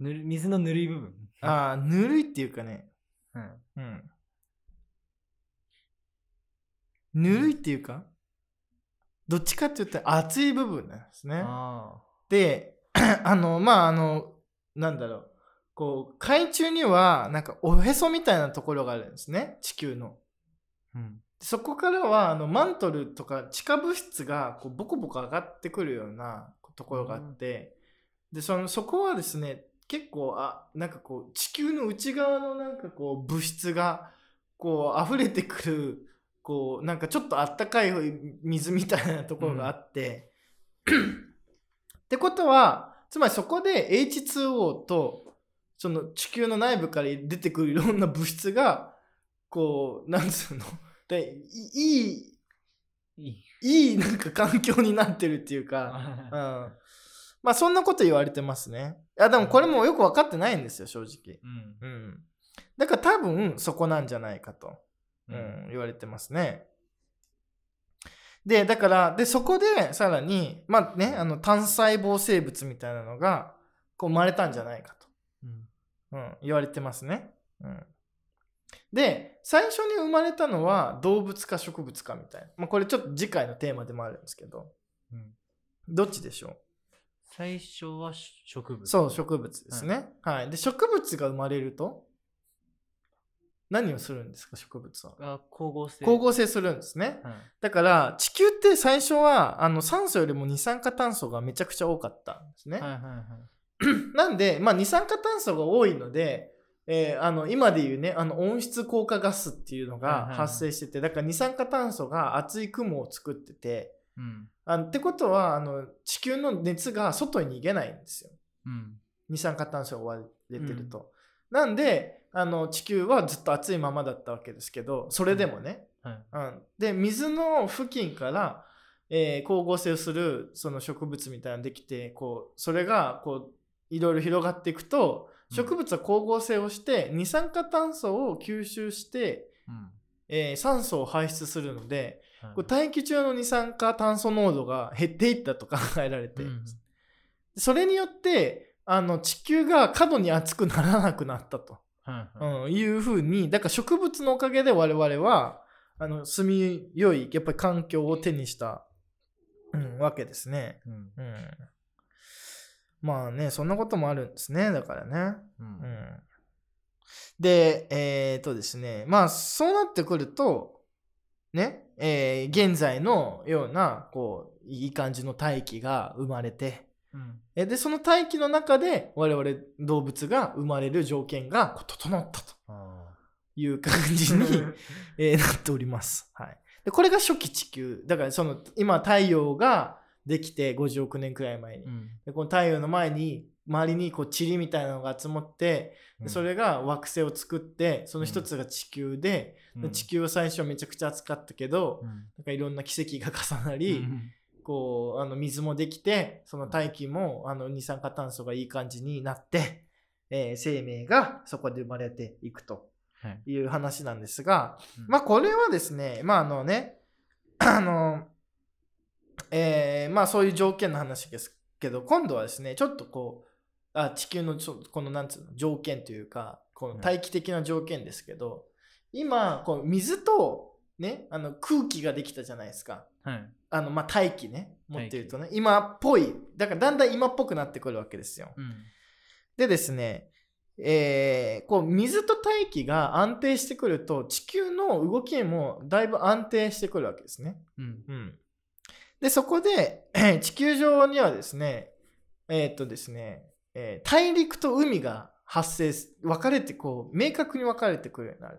ぬる水のぬるい部分。ああ、ぬるいっていうかね。うん。うん。ぬるいっていうか、どっちかって言ったら熱い部分なんですね。あで、あの、まあ、あの、なんだろう。こう、海中には、なんか、おへそみたいなところがあるんですね。地球の。あ。うん。そこからは、あの、マントルとか地下物質が、こう、ボコボコ上がってくるようなところがあって、で、その、そこはですね、結構、あ、なんかこう、地球の内側のなんかこう、物質が、こう、溢れてくる、こう、なんかちょっとあったかい水みたいなところがあって、ってことは、つまりそこで H2O と、その地球の内部から出てくるいろんな物質が、こう、なんつうの、でいい、いい。いいなんか環境になってるっていうか、うん。まあそんなこと言われてますね。いやでもこれもよく分かってないんですよ、正直。うん。うん。だから多分そこなんじゃないかと、ううんん、言われてますね。で、だから、で、そこでさらに、まあね、あの単細胞生物みたいなのが、こう生まれたんじゃないかと。うん。うん、言われてますね。うん、で、最初に生まれたのは動物か植物かみたいな。まあ、これちょっと次回のテーマでもあるんですけど、うん。どっちでしょ最初は植物。うそう、植物ですね。はい。で、植物が生まれると、何をするんですか、植物は。が光合成。光合成するんですね。はい。だから、地球って最初は、あの、酸素よりも二酸化炭素がめちゃくちゃ多かったんですね。はいはいはい。なんで、まあ、二酸化炭素が多いので、えーあの今でいうねあの温室効果ガスっていうのがはいはいはい発生しててだから二酸化炭素が熱い雲を作っててうん。あってことはあの地球の熱が外に逃げないんですようん。二酸化炭素が割れてると。なんであの地球はずっと暑いままだったわけですけどそれでもね、はい。うん、で水の付近から、えー光合成をするその植物みたいなのできてこうそれがこういろいろ広がっていくとうん。植物は光合成をして二酸化炭素を吸収して、うん。えー酸素を排出するのではい。こう大気中の二酸化炭素濃度が減っていったと考えられて、うん。それによってあの地球が過度に熱くならなくなったと。うん、いうふうにだから植物のおかげで我々はあの住みよいやっぱり環境を手にした、うん、わけですね、うん。うん、まあねそんなこともあるんですねだからね、う。うんん、でえっ、とですねまあそうなってくるとね、えー現在のようなこういい感じの大気が生まれてうん。えでその大気の中で我々動物が生まれる条件が整ったとあいう感じに、えーなっております。はい。で、これが初期地球。だからその今太陽ができて50億年くらい前に。うん。でこの太陽の前に周りにこう塵みたいなのが集まって、でそれが惑星を作ってその一つが地球で,、で地球は最初はめちゃくちゃ暑かったけど、うん。なんかいろんな奇跡が重なうり、んこうあの水もできてその大気もあの二酸化炭素がいい感じになって、えー生命がそこで生まれていくとはい。いう話なんですが、うんまあこれはですねまああのね あのえーまあそういう条件の話ですけど今度はですねちょっとこうあ地球のちょこのなんつうの条件というかこの大気的な条件ですけど、今こう水とねあの空気ができたじゃないですか。はい。あのまあ大気ね持っているとね今っぽい。だからだんだん今っぽくなってくるわけですよ。うん。でですねえーこう水と大気が安定してくると地球の動きもだいぶ安定してくるわけですね。うん。うん、でそこで 地球上にはですねえーっとですね、えー大陸と海が発生す分かれてこう明確に分かれてくるようになる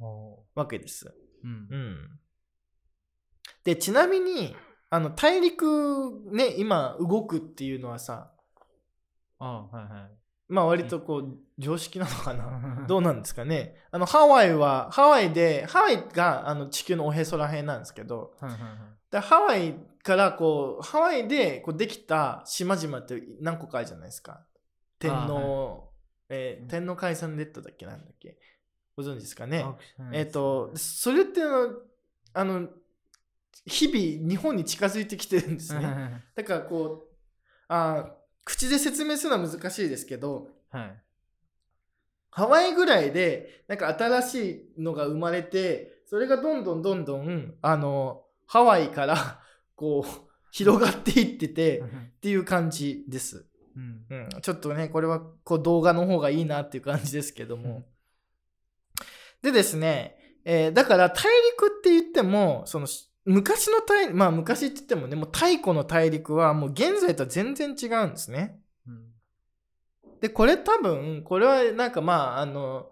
おわけです。うん。うん、でちなみにあの大陸ね今動くっていうのはさあはいはい。まあ割とこう常識なのかな？どうなんですかね？あのハワイはハワイでハワイがあの地球のおへそらへんなんですけどはいはいはいでハワイからこうハワイでこうできた島々って何個かあるじゃないですか。天皇、えー天皇海山列島だっけ？なんだっけ？ご存知ですかね？えっ、ですとそれってあのあの日々日本に近づいてきてるんですね。だからこうあ口で説明するのは難しいですけどはい。ハワイぐらいでなんか新しいのが生まれてそれがどんどんどんどんあのハワイから こう広がっていっててっていう感じです、うん。うん、ちょっとねこれはこう動画の方がいいなっていう感じですけども。でですね、えーだから大陸って言ってもその昔の大まあ昔って言ってもねもう太古の大陸はもう現在とは全然違うんですね。うん。でこれ多分これはなんかまああの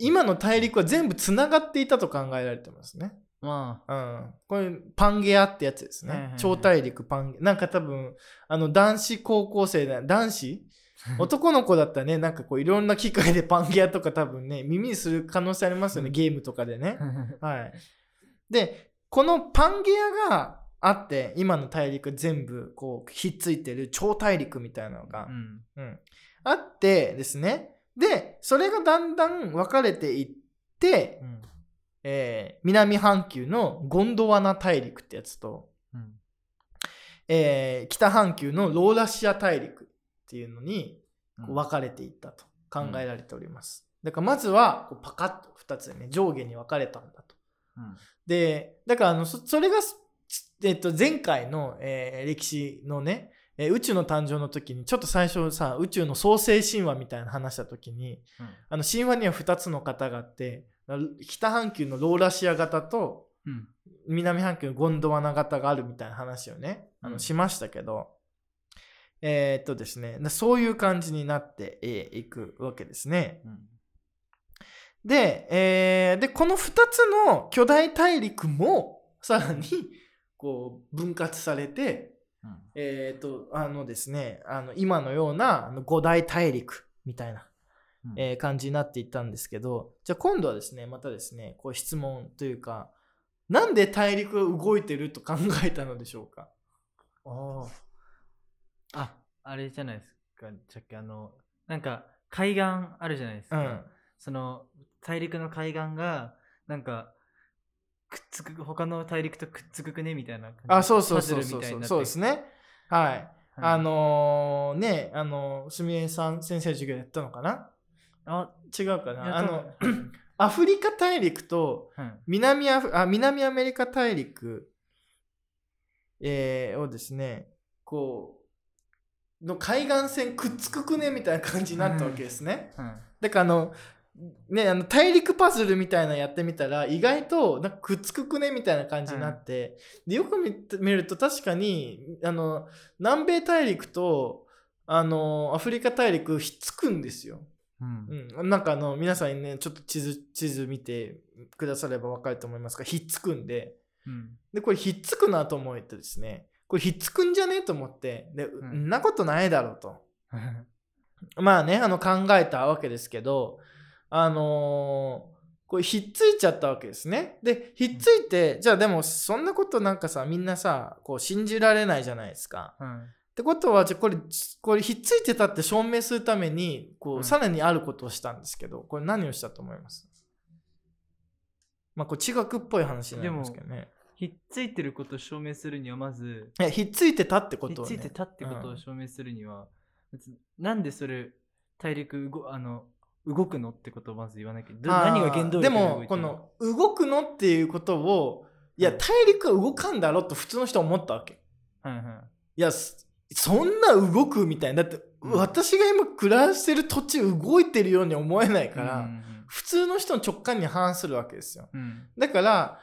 今の大陸は全部つながっていたと考えられてますね。まうん、これパンゲアってやつですね。はいはいはい。超大陸パンゲなんか多分あの男子高校生だ男子？男の子だったらね。なんかこういろんな機械でパンゲアとか多分ね耳にする可能性ありますよね、うん。ゲームとかでね。あ はい。で、このパンゲアがあって、今の大陸全部こうひっついてる超大陸みたいなのが、うん。うん。あってですね。で、それがだんだん分かれていって、うんえー南半球のゴンドワナ大陸ってやつと、うん。えー北半球のローラシア大陸っていうのに分かれていったと考えられております。だからまずはこうパカッと2つでね上下に分かれたんだと。うん。でだからあのそそれが、えっと、前回の、えー歴史のね、えー宇宙の誕生の時にちょっと最初さ宇宙の創生神話みたいな話した時にあの神話には2つの方があって北半球のローラシア型とうん。南半球のゴンドワナ型があるみたいな話をねあうん。のしましたけど、えーっとですねそういう感じになってえーいくわけですね。うん。で,、えーでこの2つの巨大大陸もさらにこう分割されて、うん。えーとあのですね、あの今のようなあの五大大陸みたいな、うんえー感じになっていったんですけどじゃあ今度はですねまたですねこう質問というかなんで大陸が動いてると考えたのでしょうか？おー。ああれじゃないですかさっきあのなんか海岸あるじゃないですか、うん。その大陸の海岸がなんかくっつく他の大陸とくっつくねみたいな感じあそうそうそうそうそう。そうですね。はい、はい。あのーねあのすみれさん先生の授業やったのかな？あ違うかな。あの アフリカ大陸とはい。南アフあ南アメリカ大陸、えーをですねこうの海岸線くっつくくねみたいな感じになったわけですね。はい。だからあのね、あの大陸パズルみたいなのやってみたら意外となんかくっつくくねみたいな感じになって、でよく見ると確かにあの南米大陸とあのアフリカ大陸ひっつくんですよ。うん。うん、なんかあの皆さんにねちょっと地図地図見てくだされば分かると思いますがひっつくんで。うん。でこれひっつくなと思ってですね。これひっつくんじゃねえと思って。で、ん。んなことないだろうと。まあねあの考えたわけですけどあのーこれひっついちゃったわけですね。でひっついて、じゃあでもそんなことなんかさみんなさこう信じられないじゃないですか。はいってことはじゃあこれこれひっついてたって証明するためにこう、うん。さらにあることをしたんですけどこれ何をしたと思います？まあこれ地学っぽい話になりますけどね。ひっついてることを証明するにはまずいやひっついてたってこひっとを、ね、ついてたってことうん。を証明するには、別になんでそれ大陸動あの動くのってことをまず言わなきゃ何が原動力でもこの動くのっていうことをいやうん。大陸は動かんだろと普通の人は思ったわけ。はいはい。いやそそんな動くみたいな。だって、うん。私が今暮らしてる土地動いてるように思えないから、うん普通の人の直感に反するわけですよ。うん。だから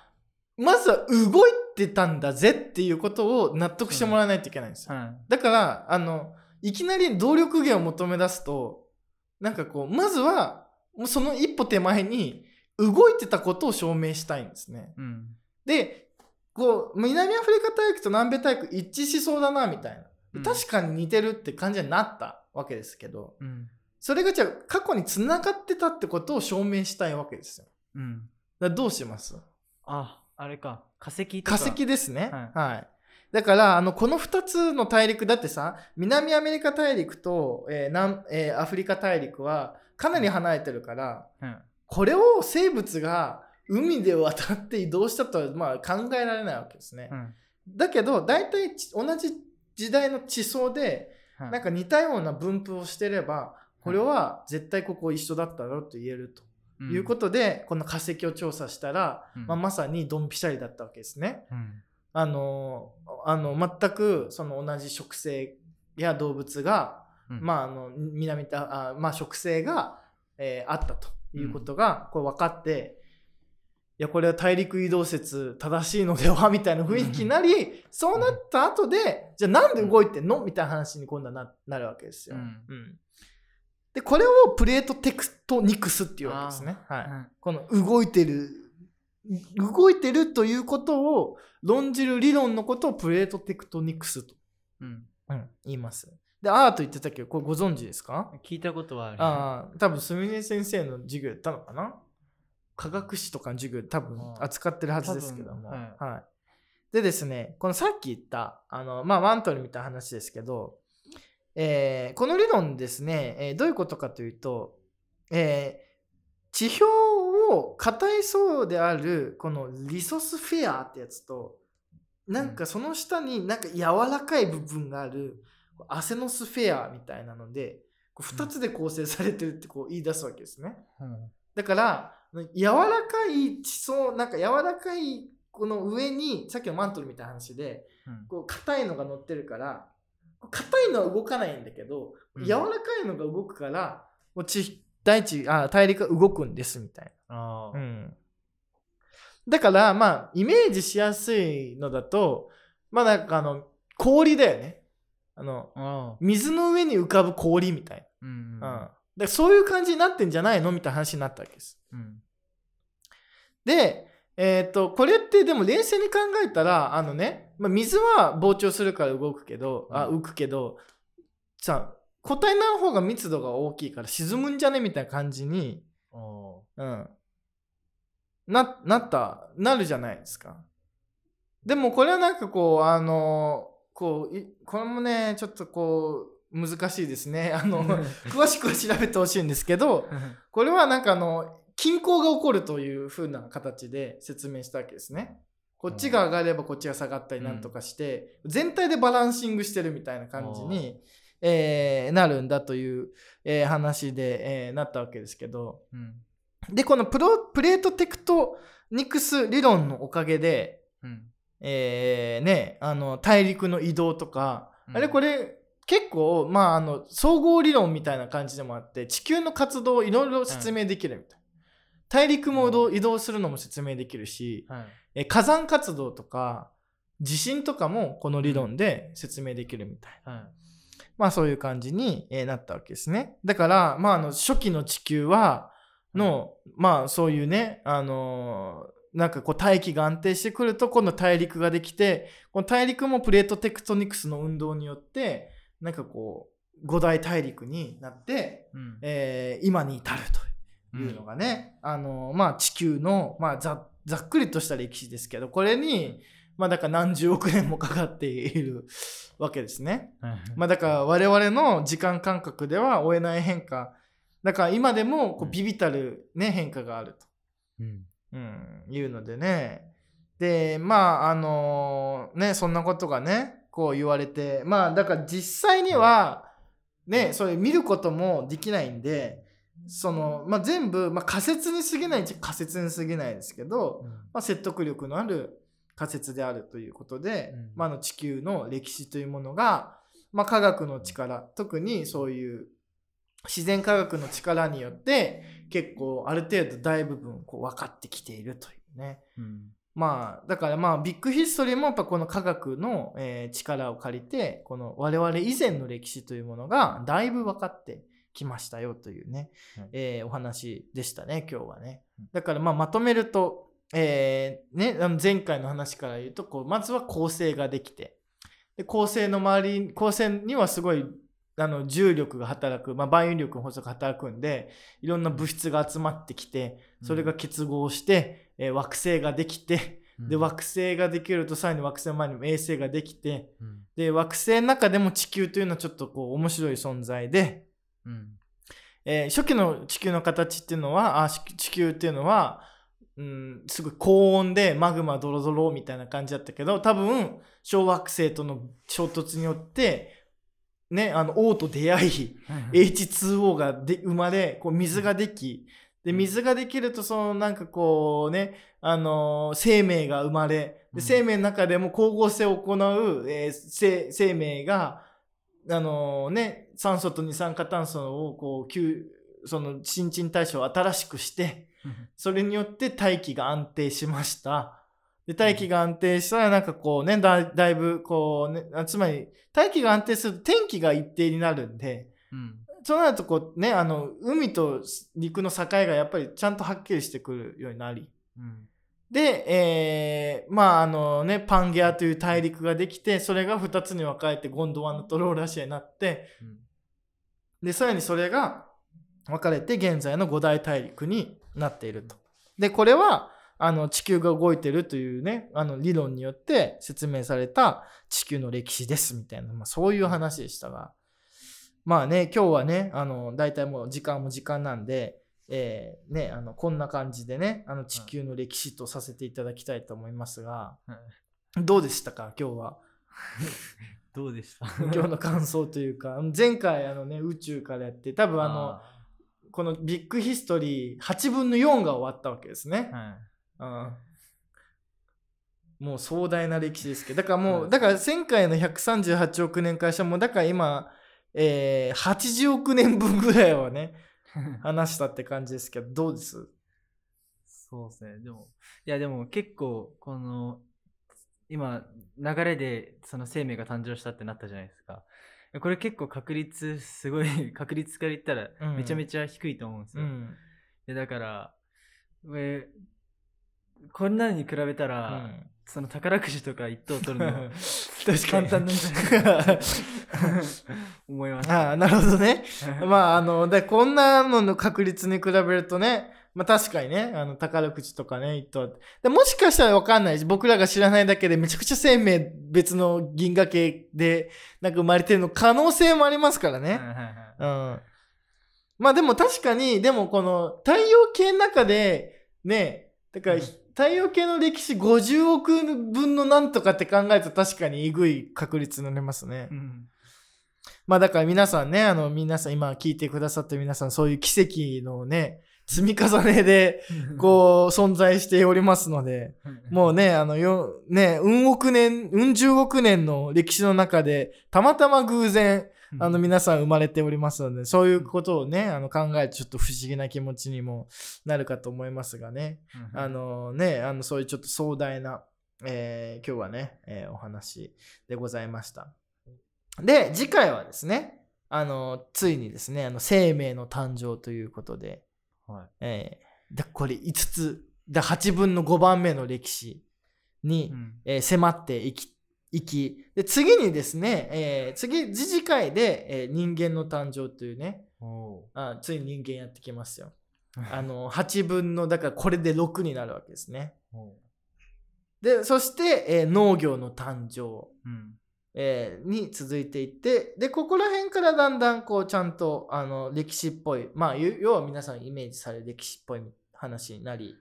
まずは動いてたんだぜっていうことを納得してもらわないといけないんですよ、はいだからあのいきなり動力源を求め出すとなんかこうまずはもうその一歩手前に動いてたことを証明したいんですね。うん。でこう南アフリカ大陸と南米大陸一致しそうだなみたいな、うん。確かに似てるって感じになったわけですけどうんそれがじゃあ過去に繋がってたってことを証明したいわけですよ。うん。だどうします？ああれか。化石と化か石ですね。ははい。だから、あの、この2つの大陸、だってさ、南アメリカ大陸と、えー南えーアフリカ大陸はかなり離れてるから、うん。これを生物が海で渡って移動したとは、まあ、考えられないわけですね。うん。だけど、大体ち同じ時代の地層で、はい。なんか似たような分布をしてれば、これは絶対ここ一緒だったろうと言えるとうん。いうことで、この化石を調査したら、うん。まあ、まさにドンピシャリだったわけですね。うん。あのあの全くその同じ植生や動物が、うん。まあ、あの南たあ、まあ、植生が、えーあったということがこう分かって、いやこれは大陸移動説正しいのではみたいな雰囲気になり、そうなった後でじゃあなんで動いてんの？みたいな話に今度はななるわけですよ。うん。うん。でこれをプレートテクトニクスっていうわけですね。はい。うんこの動いてる動いてるということを論じる理論のことをプレートテクトニクスと、うん。言います。で、アート言ってたけ？ど、これご存知ですか？聞いたことはあるああ、多分すみれ先生の授業やったのかな？科学史とかの授業多分扱ってるはずですけども。多分。ははい。でですね、このさっき言った、あの、まあ、マントルみたいな話ですけど、えーこの理論ですね、えーどういうことかというと、えー地表を硬い層であるこのリソスフェアってやつとなんかその下になんか柔らかい部分があるアセノスフェアみたいなのでこう2つで構成されてるってこう言い出すわけですね。うん。だから柔らかい地層なんか柔らかいこの上にさっきのマントルみたいな話でうん。こう硬いのが乗ってるから硬いのは動かないんだけど、うん。柔らかいのが動くからもう地大地あ大陸が動くんですみたいな、だからまあイメージしやすいのだとまあなんかあの氷だよね。あの水の上に浮かぶ氷みたいうんな、うんでそういう感じになってんじゃないのみたいな話になったわけです。うんで、えっ、と、これってでも冷静に考えたら、あのね、まあ、水は膨張するから動くけど、あ、うん。浮くけど、さ、固体の方が密度が大きいから沈むんじゃねみたいな感じに、おうん、な、なった、なるじゃないですか。でもこれはなんかこう、あの、こう、いこれもね、ちょっとこう、難しいですね。あの、詳しくは調べてほしいんですけど、ーこれはなんかあの均衡が起こるという風な形で説明したわけですね。こっちが上がればこっちが下がったりなんとかして、全体でバランシングしてるみたいな感じに、えーなるんだという、えー話で、えーなったわけですけど。うん。でこのプロプレートテクトニクス理論のおかげで、うん。えーね、あの大陸の移動とか、うん。あれこれ結構、まあ、あの総合理論みたいな感じでもあって地球の活動をいろいろ説明できるみたいな、大陸も移動移動するのも説明できるし、はい。え火山活動とか地震とかもこの理論で説明できるみたいな、はい。まあそういう感じに、えーなったわけですね。だから、まあ、あの初期の地球はの、まあそういうね、あのーなんかこう大気が安定してくると今度大陸ができてこの大陸もプレートテクトニクスの運動によってなんかこう五大大陸になって、うん。えー今に至るというのがね、あのーまあ地球の、まあ、ざざっくりとした歴史ですけどこれにまあだから何十億年もかかっているわけですね。はい。まあだから我々の時間感覚では追えない変化。だから今でもこううん。ビビたる、ね変化があると、うん。うん、いうのでね。でまああのねそんなことがねこう言われてまあだから実際にはねそれ見ることもできないんでその、まあ、全部、まあ、仮説に過ぎないっちゃ仮説に過ぎないですけど、まあ、説得力のある仮説であるということで、うん。まあ、あの地球の歴史というものが、まあ、科学の力特にそういう自然科学の力によって結構ある程度大部分こう分かってきているというね。うんまあだからまあビッグヒストリーもやっぱこの科学の、えー力を借りてこの我々以前の歴史というものがだいぶ分かってきましたよというね、はいえーお話でしたね今日はね。うん。だからまあまとめると、えーね、あの前回の話から言うとこうまずは構成ができてで構成の周り構成にはすごいあの重力が働く、まあ、万有力の法則が働くんでいろんな物質が集まってきてそれが結合して、えー惑星ができてでうん。惑星ができるとさらに惑星の前にも衛星ができてうん。で惑星の中でも地球というのはちょっとこう面白い存在で、うん。えー初期の地球の形っていうのはあし地球っていうのは、うん、すごい高温でマグマドロドロみたいな感じだったけど多分小惑星との衝突によってねあの王と出会い H2O がで生まれこう水ができで水ができるとそのなんかこうね、あのー生命が生まれうん。で生命の中でも光合成を行う、えー生生命が、あのーね、酸素と二酸化炭素をこう急その新陳代謝を新しくしてそれによって大気が安定しました。で大気が安定したらなんかこうねだだいぶこうねあつまり大気が安定すると天気が一定になるんでうんそうなるとこうねあの海と陸の境がやっぱりちゃんとはっきりしてくるようになり。うん。で、えーまああのねパンゲアという大陸ができてそれが2つに分かれてゴンドワナとローラシアになってうん。でさらにそれが分かれて現在の五大大陸になっていると。でこれはあの地球が動いてるというねあの理論によって説明された地球の歴史ですみたいな、まあ、そういう話でしたがまあね今日はねあの大体もう時間も時間なんで、えーね、あのこんな感じでねあの地球の歴史とさせていただきたいと思いますが、はいどうでしたか今日は？どうでした？今日の感想というか前回あのね宇宙からやって多分あのあこのビッグヒストリー8分の4が終わったわけですね。ー。はい。うん。もう壮大な歴史ですけど、だからもう、うんだから前回の138億年からしても、だから今、えー、80億年分ぐらいはね、話したって感じですけど、どうです？そうですね。でも、いやでも結構、この、今、流れでその生命が誕生したってなったじゃないですか。これ結構確率、すごい、確率から言ったらうんめちゃめちゃ低いと思うんですよ。うん。でだから、えこんなのに比べたうら、んその宝くじとか一等取るの確かに簡単なんじゃないかな思いました。ああ、なるほどね。まあ、あの、で、こんなのの確率に比べるとね、まあ確かにね、あの、宝くじとかね、一等でもしかしたらわかんないし、僕らが知らないだけでめちゃくちゃ生命別の銀河系で、なんか生まれてるの可能性もありますからね。はいはいはいうん。まあでも確かに、でもこの太陽系の中で、ね、だから、うん太陽系の歴史50億分のなんとかって考えると確かにえぐい確率になりますね。うん。まあだから皆さんね、あの皆さん今聞いてくださってる皆さんそういう奇跡のね、積み重ねでこう存在しておりますので、もうね、あのよ、ね、うん億年、うん十億年の歴史の中でたまたま偶然、あの皆さん生まれておりますので、そういうことをね、あの考えてちょっと不思議な気持ちにもなるかと思いますがね、うんあのね、あのそういうちょっと壮大な、えー今日はね、えーお話でございました。で、次回はですね、あのついにですね、あの生命の誕生ということで、はい。えーでこれ5つ、で8分の5番目の歴史に、うん。えー迫っていき、いきで次にですね、えー次、次次回で、えー人間の誕生というね、おあついに人間やってきますよ。ーあの 8分の、だからこれで6になるわけですね。おで、そして、えー農業の誕生、ーうん。えーに続いていって、で、ここら辺からだんだんこうちゃんとあの歴史っぽい、まあ、ゆ要は皆さんイメージされる歴史っぽい話になり、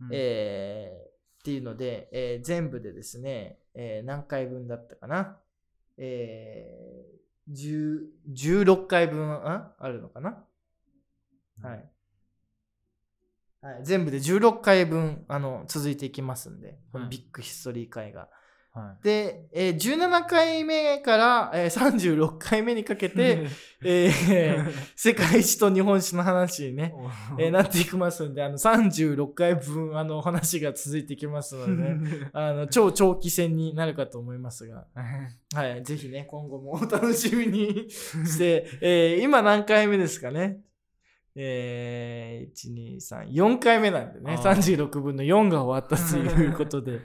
うん。えーっていうので、えー全部でですね、えー何回分だったかな。えー、10 16回分ああるのかなはい。はい、全部で16回分あの続いていきますんで、このはいビッグヒストリー会が。はで、えー17回目から、えー36回目にかけい。て、えー世界史と日本史の話にね、えーなっていきますんで、あの36回分あの話が続いていきますのでね、あの超長期戦になるかと思いますが、はい、ぜひね、今後もお楽しみにして、えー今何回目ですかね？えー、1、2、3、4回目なんでね、あー。36分の4が終わったということで、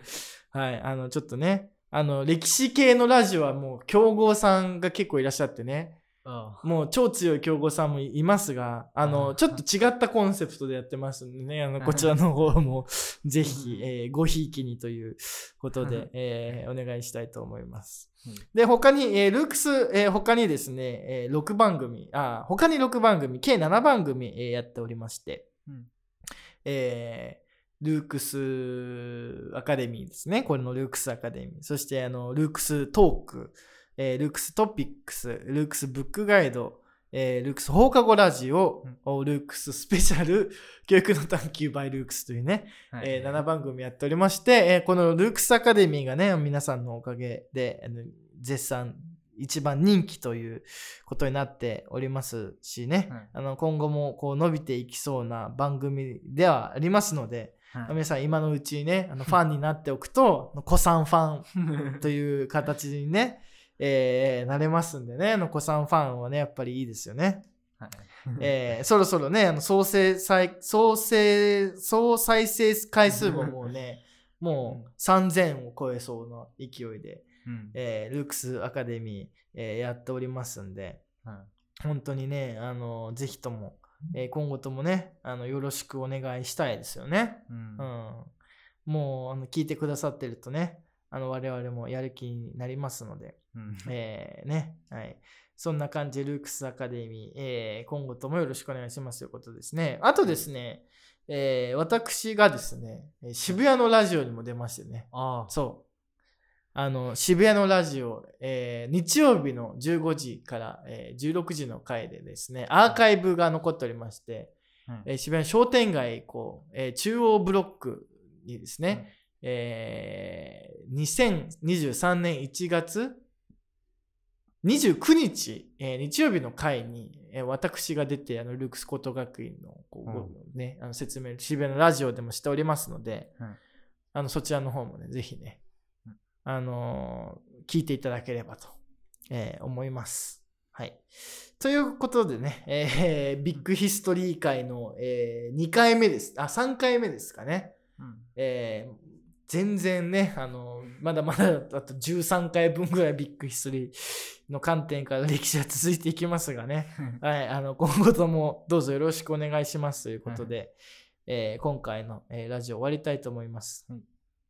はい、あの、ちょっとね、あの、歴史系のラジオはもう、強豪さんが結構いらっしゃってね、あもう超強い強豪さんもいますが、ああの、ーちょっと違ったコンセプトでやってますんでね、あの、こちらの方も、ぜひ、えーごひいきにということで、えーお願いしたいと思います。うん。で、他に、えールークス、えー他にですね、えー6番組、あ、他に6番組、計7番組、えーやっておりまして、うん。えールークスアカデミーですね。これのルークスアカデミー。そして、あの、ルークストーク、えールークストピックス、ルークスブックガイド、えールークス放課後ラジオ、ルークススペシャル。教育の探求 by ルークスというね、はい。えー7番組やっておりまして、えーこのルークスアカデミーがね、皆さんのおかげで、あの絶賛一番人気ということになっておりますしね、はい。あの今後もこう伸びていきそうな番組ではありますので、はい。皆さん今のうちにね、あのファンになっておくと、子さんファン という形にね、えーなれますんでね、あの子さんファンはね、やっぱりいいですよね。はい。えーそろそろね、あの総生再総生総再生回数ももうね、もう3000を超えそうな勢いで、うん。えールークスアカデミー、えーやっておりますんで、は本当にね、あのぜひとも、えー今後ともねあの、よろしくお願いしたいですよね。いうんうん、もうあの聞いてくださってるとね、あの我々もやる気になりますので、うんえーね、はい。そんな感じで、ルークスアカデミー、えー今後ともよろしくお願いしますということですね。あとですね、えー私がですね、えー渋谷のラジオにも出ましてね、ああそう。あの、渋谷のラジオ、えー日曜日の15時から、えー16時の回でですね、アーカイブが残っておりまして、うん。えー渋谷商店街、こう、えー中央ブロックにですね、えー2023年1月29日、えー日曜日の回に、えー私が出て、あの、ルークス高等学院のこう、ごね、あの説明、渋谷のラジオでもしておりますので、はいあの、そちらの方もね、ぜひねうん、あのー聞いていただければと、えー思います。はい。ということでね、えービッグヒストリー会の、え2回目です。あ、3回目ですかね。うんえー全然ね、あの、まだまだあと13回分ぐらいビッグヒストリーの観点から歴史は続いていきますがね、はい、あの、今後ともどうぞよろしくお願いしますということで、えー今回の、えーラジオ終わりたいと思います。はい